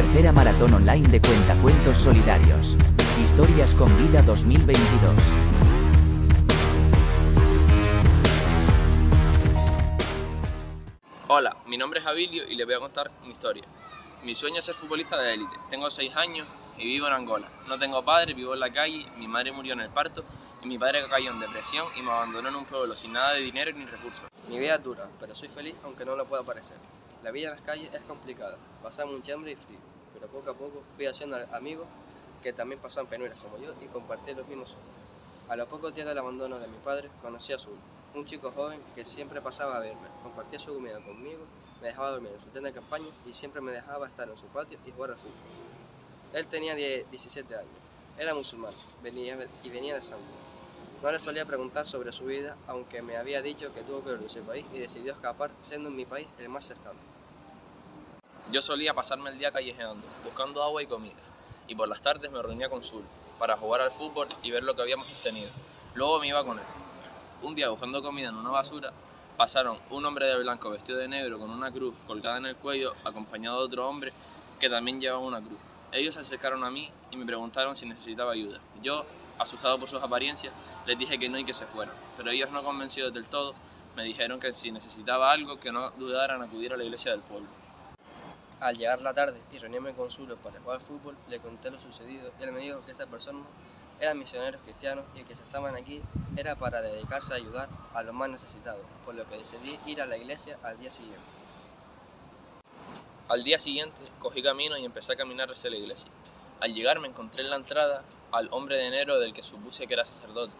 Tercera maratón online de cuentacuentos solidarios. Historias con vida 2022. Hola, mi nombre es Abilio y les voy a contar mi historia. Mi sueño es ser futbolista de élite. Tengo 6 años y vivo en Angola. No tengo padre, vivo en la calle, mi madre murió en el parto y mi padre cayó en depresión y me abandonó en un pueblo sin nada de dinero ni recursos. Mi vida es dura, pero soy feliz aunque no lo pueda parecer. La vida en las calles es complicada, pasamos mucha hambre y frío, pero poco a poco fui haciendo amigos que también pasaban penurias como yo y compartí los mismos sueños. A los pocos días del abandono de mi padre, conocí a Azul, un chico joven que siempre pasaba a verme, compartía su comida conmigo, me dejaba dormir en su tienda de campaña y siempre me dejaba estar en su patio y jugar al fútbol. Él tenía 17 años, era musulmán venía, y venía de Zambia. No le solía preguntar sobre su vida, aunque me había dicho que tuvo que volver a su país y decidió escapar, siendo en mi país el más cercano. Yo solía pasarme el día callejeando, buscando agua y comida, y por las tardes me reunía con Zul para jugar al fútbol y ver lo que habíamos obtenido. Luego me iba con él. Un día buscando comida en una basura, pasaron un hombre de blanco vestido de negro con una cruz colgada en el cuello, acompañado de otro hombre que también llevaba una cruz. Ellos se acercaron a mí y me preguntaron si necesitaba ayuda. Yo, asustado por sus apariencias, les dije que no y que se fueran, pero ellos no convencidos del todo, me dijeron que si necesitaba algo, que no dudaran acudir a la iglesia del pueblo. Al llegar la tarde y reunirme con Zulo para jugar fútbol, le conté lo sucedido y él me dijo que esa persona eran misioneros cristianos y que si estaban aquí era para dedicarse a ayudar a los más necesitados, por lo que decidí ir a la iglesia al día siguiente. Al día siguiente cogí camino y empecé a caminar hacia la iglesia. Al llegar me encontré en la entrada al hombre de enero del que supuse que era sacerdote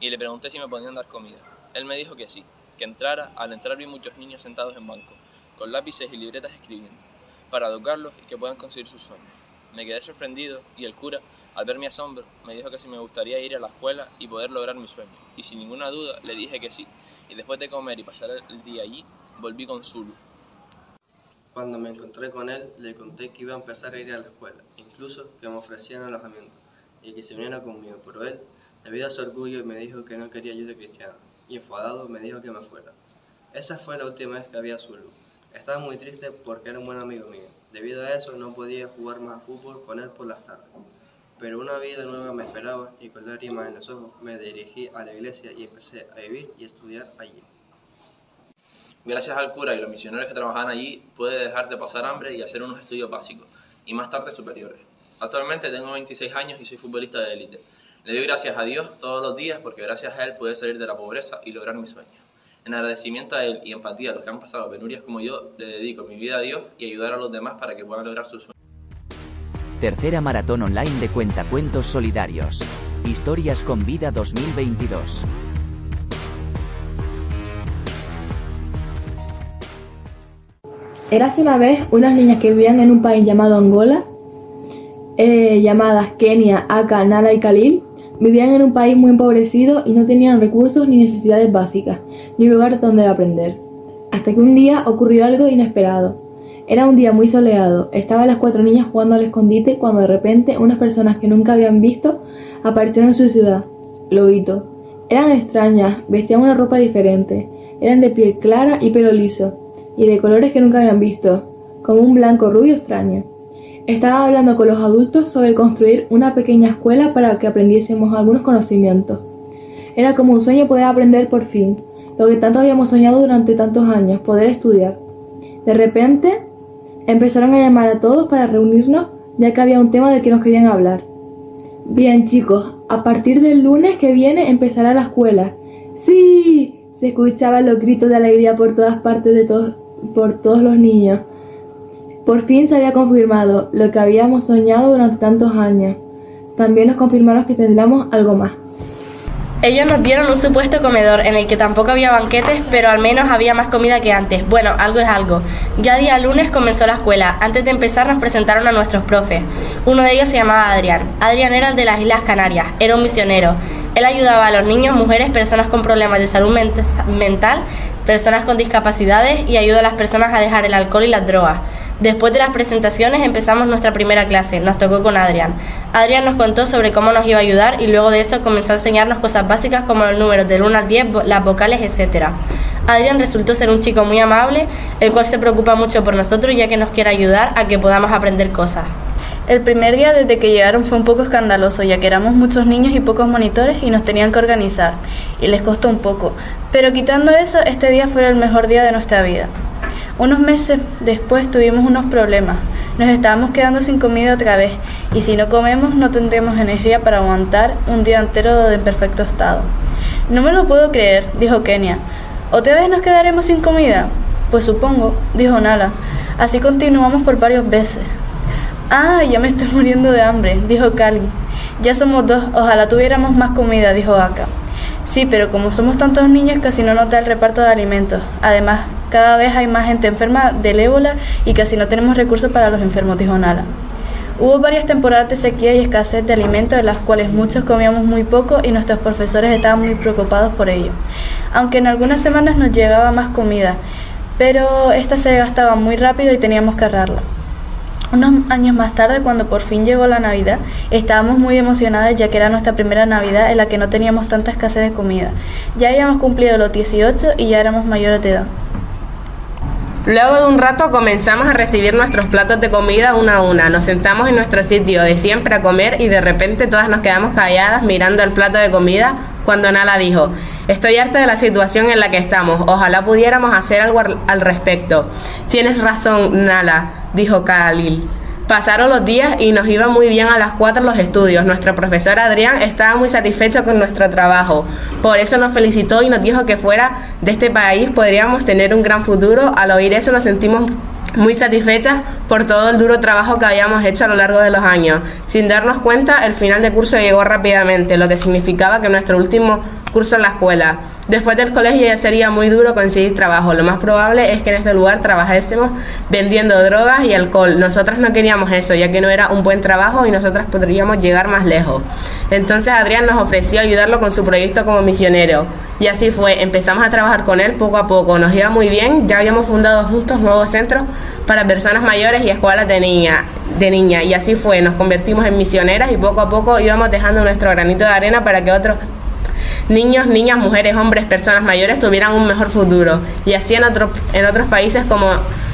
y le pregunté si me podían dar comida. Él me dijo que sí, que entrara. Al entrar vi muchos niños sentados en bancos, con lápices y libretas escribiendo, para educarlos y que puedan conseguir sus sueños. Me quedé sorprendido y el cura al ver mi asombro, me dijo que si me gustaría ir a la escuela y poder lograr mi sueño, y sin ninguna duda le dije que sí, y después de comer y pasar el día allí, volví con Zulu. Cuando me encontré con él, le conté que iba a empezar a ir a la escuela, incluso que me ofrecían alojamiento, y que se viniera conmigo, pero él, debido a su orgullo, me dijo que no quería ayuda cristiana, y enfadado me dijo que me fuera. Esa fue la última vez que había Zulu. Estaba muy triste porque era un buen amigo mío. Debido a eso no podía jugar más fútbol con él por las tardes. Pero una vida nueva me esperaba y con lágrimas en los ojos me dirigí a la iglesia y empecé a vivir y estudiar allí. Gracias al cura y los misioneros que trabajan allí, pude dejar de pasar hambre y hacer unos estudios básicos, y más tarde superiores. Actualmente tengo 26 años y soy futbolista de élite. Le doy gracias a Dios todos los días porque gracias a Él pude salir de la pobreza y lograr mis sueños. En agradecimiento a Él y empatía a los que han pasado penurias como yo, le dedico mi vida a Dios y ayudar a los demás para que puedan lograr sus sueños. Tercera maratón online de cuentacuentos solidarios. Historias con vida 2022. Érase una vez unas niñas que vivían en un país llamado Angola, eh, llamadas Kenia, Aka, Nala y Khalil, vivían en un país muy empobrecido y no tenían recursos ni necesidades básicas, ni lugar donde aprender. Hasta que un día ocurrió algo inesperado. Era un día muy soleado, estaban las cuatro niñas jugando al escondite cuando de repente unas personas que nunca habían visto aparecieron en su ciudad, Lobito. Eran extrañas, vestían una ropa diferente, eran de piel clara y pelo liso, y de colores que nunca habían visto, como un blanco rubio extraño. Estaba hablando con los adultos sobre construir una pequeña escuela para que aprendiésemos algunos conocimientos. Era como un sueño poder aprender por fin, lo que tanto habíamos soñado durante tantos años, poder estudiar. De repente, Empezaron a llamar a todos para reunirnos ya que había un tema del que nos querían hablar. Bien chicos, a partir del lunes que viene empezará la escuela. ¡Sí! Se escuchaban los gritos de alegría por todas partes de todos, por todos los niños. Por fin se había confirmado lo que habíamos soñado durante tantos años. También nos confirmaron que tendríamos algo más. Ellos nos dieron un supuesto comedor en el que tampoco había banquetes, pero al menos había más comida que antes. Bueno, algo es algo. Ya día lunes comenzó la escuela. Antes de empezar nos presentaron a nuestros profes. Uno de ellos se llamaba Adrián. Adrián era el de las Islas Canarias, era un misionero. Él ayudaba a los niños, mujeres, personas con problemas de salud mental, personas con discapacidades y ayuda a las personas a dejar el alcohol y las drogas. Después de las presentaciones empezamos nuestra primera clase, nos tocó con Adrián. Adrián nos contó sobre cómo nos iba a ayudar y luego de eso comenzó a enseñarnos cosas básicas como los números del 1 al 10, las vocales, etc. Adrián resultó ser un chico muy amable, el cual se preocupa mucho por nosotros ya que nos quiere ayudar a que podamos aprender cosas. El primer día desde que llegaron fue un poco escandaloso, ya que éramos muchos niños y pocos monitores y nos tenían que organizar, y les costó un poco. Pero quitando eso, este día fue el mejor día de nuestra vida. Unos meses después tuvimos unos problemas. Nos estábamos quedando sin comida otra vez, y si no comemos no tendremos energía para aguantar un día entero en perfecto estado. No me lo puedo creer, dijo Kenia. ¿Otra vez nos quedaremos sin comida? Pues supongo, dijo Nala. Así continuamos por varios veces. Ah, ya me estoy muriendo de hambre, dijo Cali. Ya somos dos, ojalá tuviéramos más comida, dijo Aka. Sí, pero como somos tantos niños casi no nota el reparto de alimentos. Además, cada vez hay más gente enferma del ébola y casi no tenemos recursos para los enfermos, dijo Nala. Hubo varias temporadas de sequía y escasez de alimentos en las cuales muchos comíamos muy poco y nuestros profesores estaban muy preocupados por ello. Aunque en algunas semanas nos llegaba más comida, pero esta se gastaba muy rápido y teníamos que ahorrarla. Unos años más tarde, cuando por fin llegó la Navidad, estábamos muy emocionadas ya que era nuestra primera Navidad en la que no teníamos tanta escasez de comida. Ya habíamos cumplido los 18 y ya éramos mayores de edad. Luego de un rato comenzamos a recibir nuestros platos de comida una a una. Nos sentamos en nuestro sitio de siempre a comer y de repente todas nos quedamos calladas mirando el plato de comida cuando Nala dijo, estoy harta de la situación en la que estamos, ojalá pudiéramos hacer algo al respecto. Tienes razón, Nala, dijo Khalil. Pasaron los días y nos iba muy bien a las cuatro los estudios. Nuestro profesor Adrián estaba muy satisfecho con nuestro trabajo. Por eso nos felicitó y nos dijo que fuera de este país podríamos tener un gran futuro. Al oír eso nos sentimos muy satisfechas por todo el duro trabajo que habíamos hecho a lo largo de los años. Sin darnos cuenta, el final de curso llegó rápidamente, lo que significaba que nuestro último curso en la escuela Después del colegio ya sería muy duro conseguir trabajo. Lo más probable es que en este lugar trabajásemos vendiendo drogas y alcohol. Nosotras no queríamos eso, ya que no era un buen trabajo y nosotras podríamos llegar más lejos. Entonces Adrián nos ofreció ayudarlo con su proyecto como misionero. Y así fue, empezamos a trabajar con él poco a poco. Nos iba muy bien, ya habíamos fundado juntos nuevos centros para personas mayores y escuelas de niña, de niña. Y así fue, nos convertimos en misioneras y poco a poco íbamos dejando nuestro granito de arena para que otros niños, niñas, mujeres, hombres, personas mayores tuvieran un mejor futuro. Y así en, en otros países como,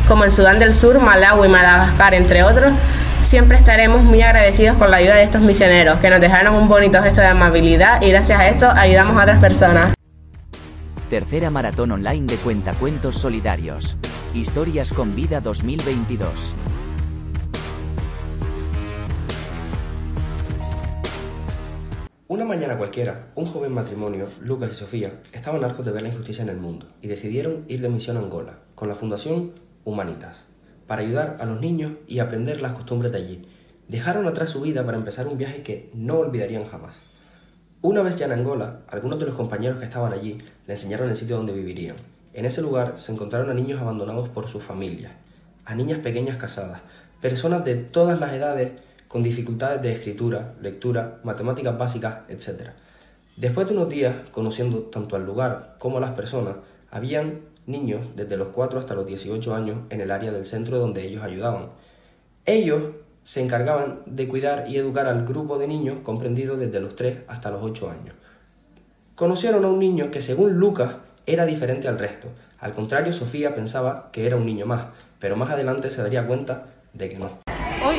como en Sudán del Sur, Malawi, Madagascar, entre otros, siempre estaremos muy agradecidos por la ayuda de estos misioneros que nos dejaron un bonito gesto de amabilidad y gracias a esto ayudamos a otras personas. Tercera maratón online de cuentacuentos solidarios. Historias con vida 2022. Una mañana cualquiera, un joven matrimonio, Lucas y Sofía, estaban hartos de ver la injusticia en el mundo y decidieron ir de misión a Angola con la Fundación Humanitas para ayudar a los niños y aprender las costumbres de allí. Dejaron atrás su vida para empezar un viaje que no olvidarían jamás. Una vez ya en Angola, algunos de los compañeros que estaban allí le enseñaron el sitio donde vivirían. En ese lugar se encontraron a niños abandonados por sus familias, a niñas pequeñas casadas, personas de todas las edades con dificultades de escritura, lectura, matemáticas básicas, etc. Después de unos días, conociendo tanto al lugar como a las personas, habían niños desde los 4 hasta los 18 años en el área del centro donde ellos ayudaban. Ellos se encargaban de cuidar y educar al grupo de niños comprendido desde los 3 hasta los 8 años. Conocieron a un niño que según Lucas era diferente al resto. Al contrario, Sofía pensaba que era un niño más, pero más adelante se daría cuenta de que no.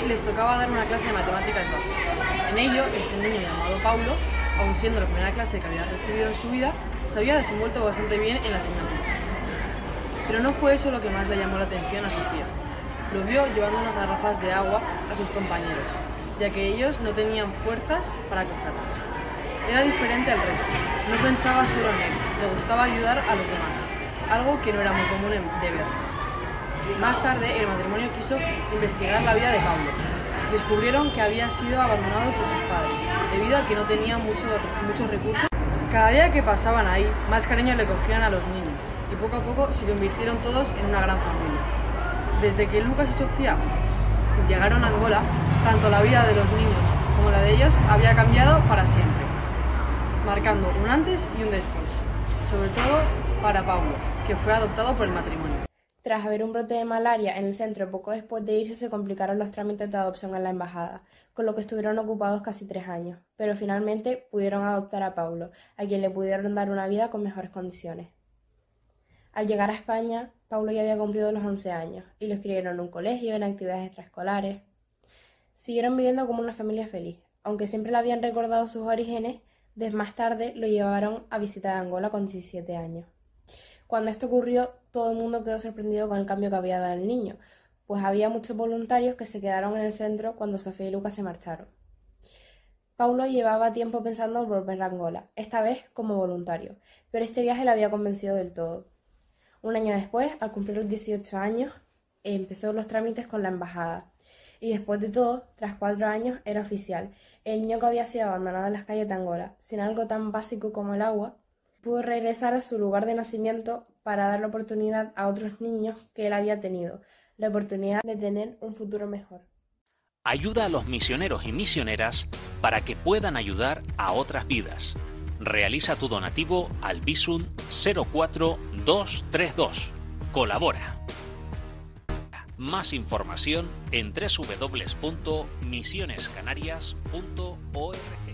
Les tocaba dar una clase de matemáticas básicas. En ello, este niño llamado Paulo, aun siendo la primera clase que había recibido en su vida, se había desenvuelto bastante bien en la asignatura. Pero no fue eso lo que más le llamó la atención a Sofía. Lo vio llevando unas garrafas de agua a sus compañeros, ya que ellos no tenían fuerzas para cogerlas. Era diferente al resto, no pensaba solo en él, le gustaba ayudar a los demás, algo que no era muy común de ver. Más tarde, el matrimonio quiso investigar la vida de Pablo. Descubrieron que había sido abandonado por sus padres, debido a que no tenía mucho, muchos recursos. Cada día que pasaban ahí, más cariño le cogían a los niños, y poco a poco se convirtieron todos en una gran familia. Desde que Lucas y Sofía llegaron a Angola, tanto la vida de los niños como la de ellos había cambiado para siempre, marcando un antes y un después, sobre todo para Pablo, que fue adoptado por el matrimonio. Tras haber un brote de malaria en el centro poco después de irse se complicaron los trámites de adopción en la embajada, con lo que estuvieron ocupados casi tres años, pero finalmente pudieron adoptar a Paulo, a quien le pudieron dar una vida con mejores condiciones. Al llegar a España, Paulo ya había cumplido los 11 años y lo escribieron en un colegio, en actividades extraescolares. Siguieron viviendo como una familia feliz. Aunque siempre le habían recordado sus orígenes, desde más tarde lo llevaron a visitar Angola con 17 años. Cuando esto ocurrió, todo el mundo quedó sorprendido con el cambio que había dado el niño, pues había muchos voluntarios que se quedaron en el centro cuando Sofía y Lucas se marcharon. Paulo llevaba tiempo pensando en volver a Angola, esta vez como voluntario, pero este viaje le había convencido del todo. Un año después, al cumplir los 18 años, empezó los trámites con la embajada. Y después de todo, tras cuatro años, era oficial. El niño que había sido abandonado en las calles de Angola, sin algo tan básico como el agua, pudo regresar a su lugar de nacimiento para dar la oportunidad a otros niños que él había tenido, la oportunidad de tener un futuro mejor. Ayuda a los misioneros y misioneras para que puedan ayudar a otras vidas. Realiza tu donativo al Visum 04232. Colabora. Más información en www.misionescanarias.org.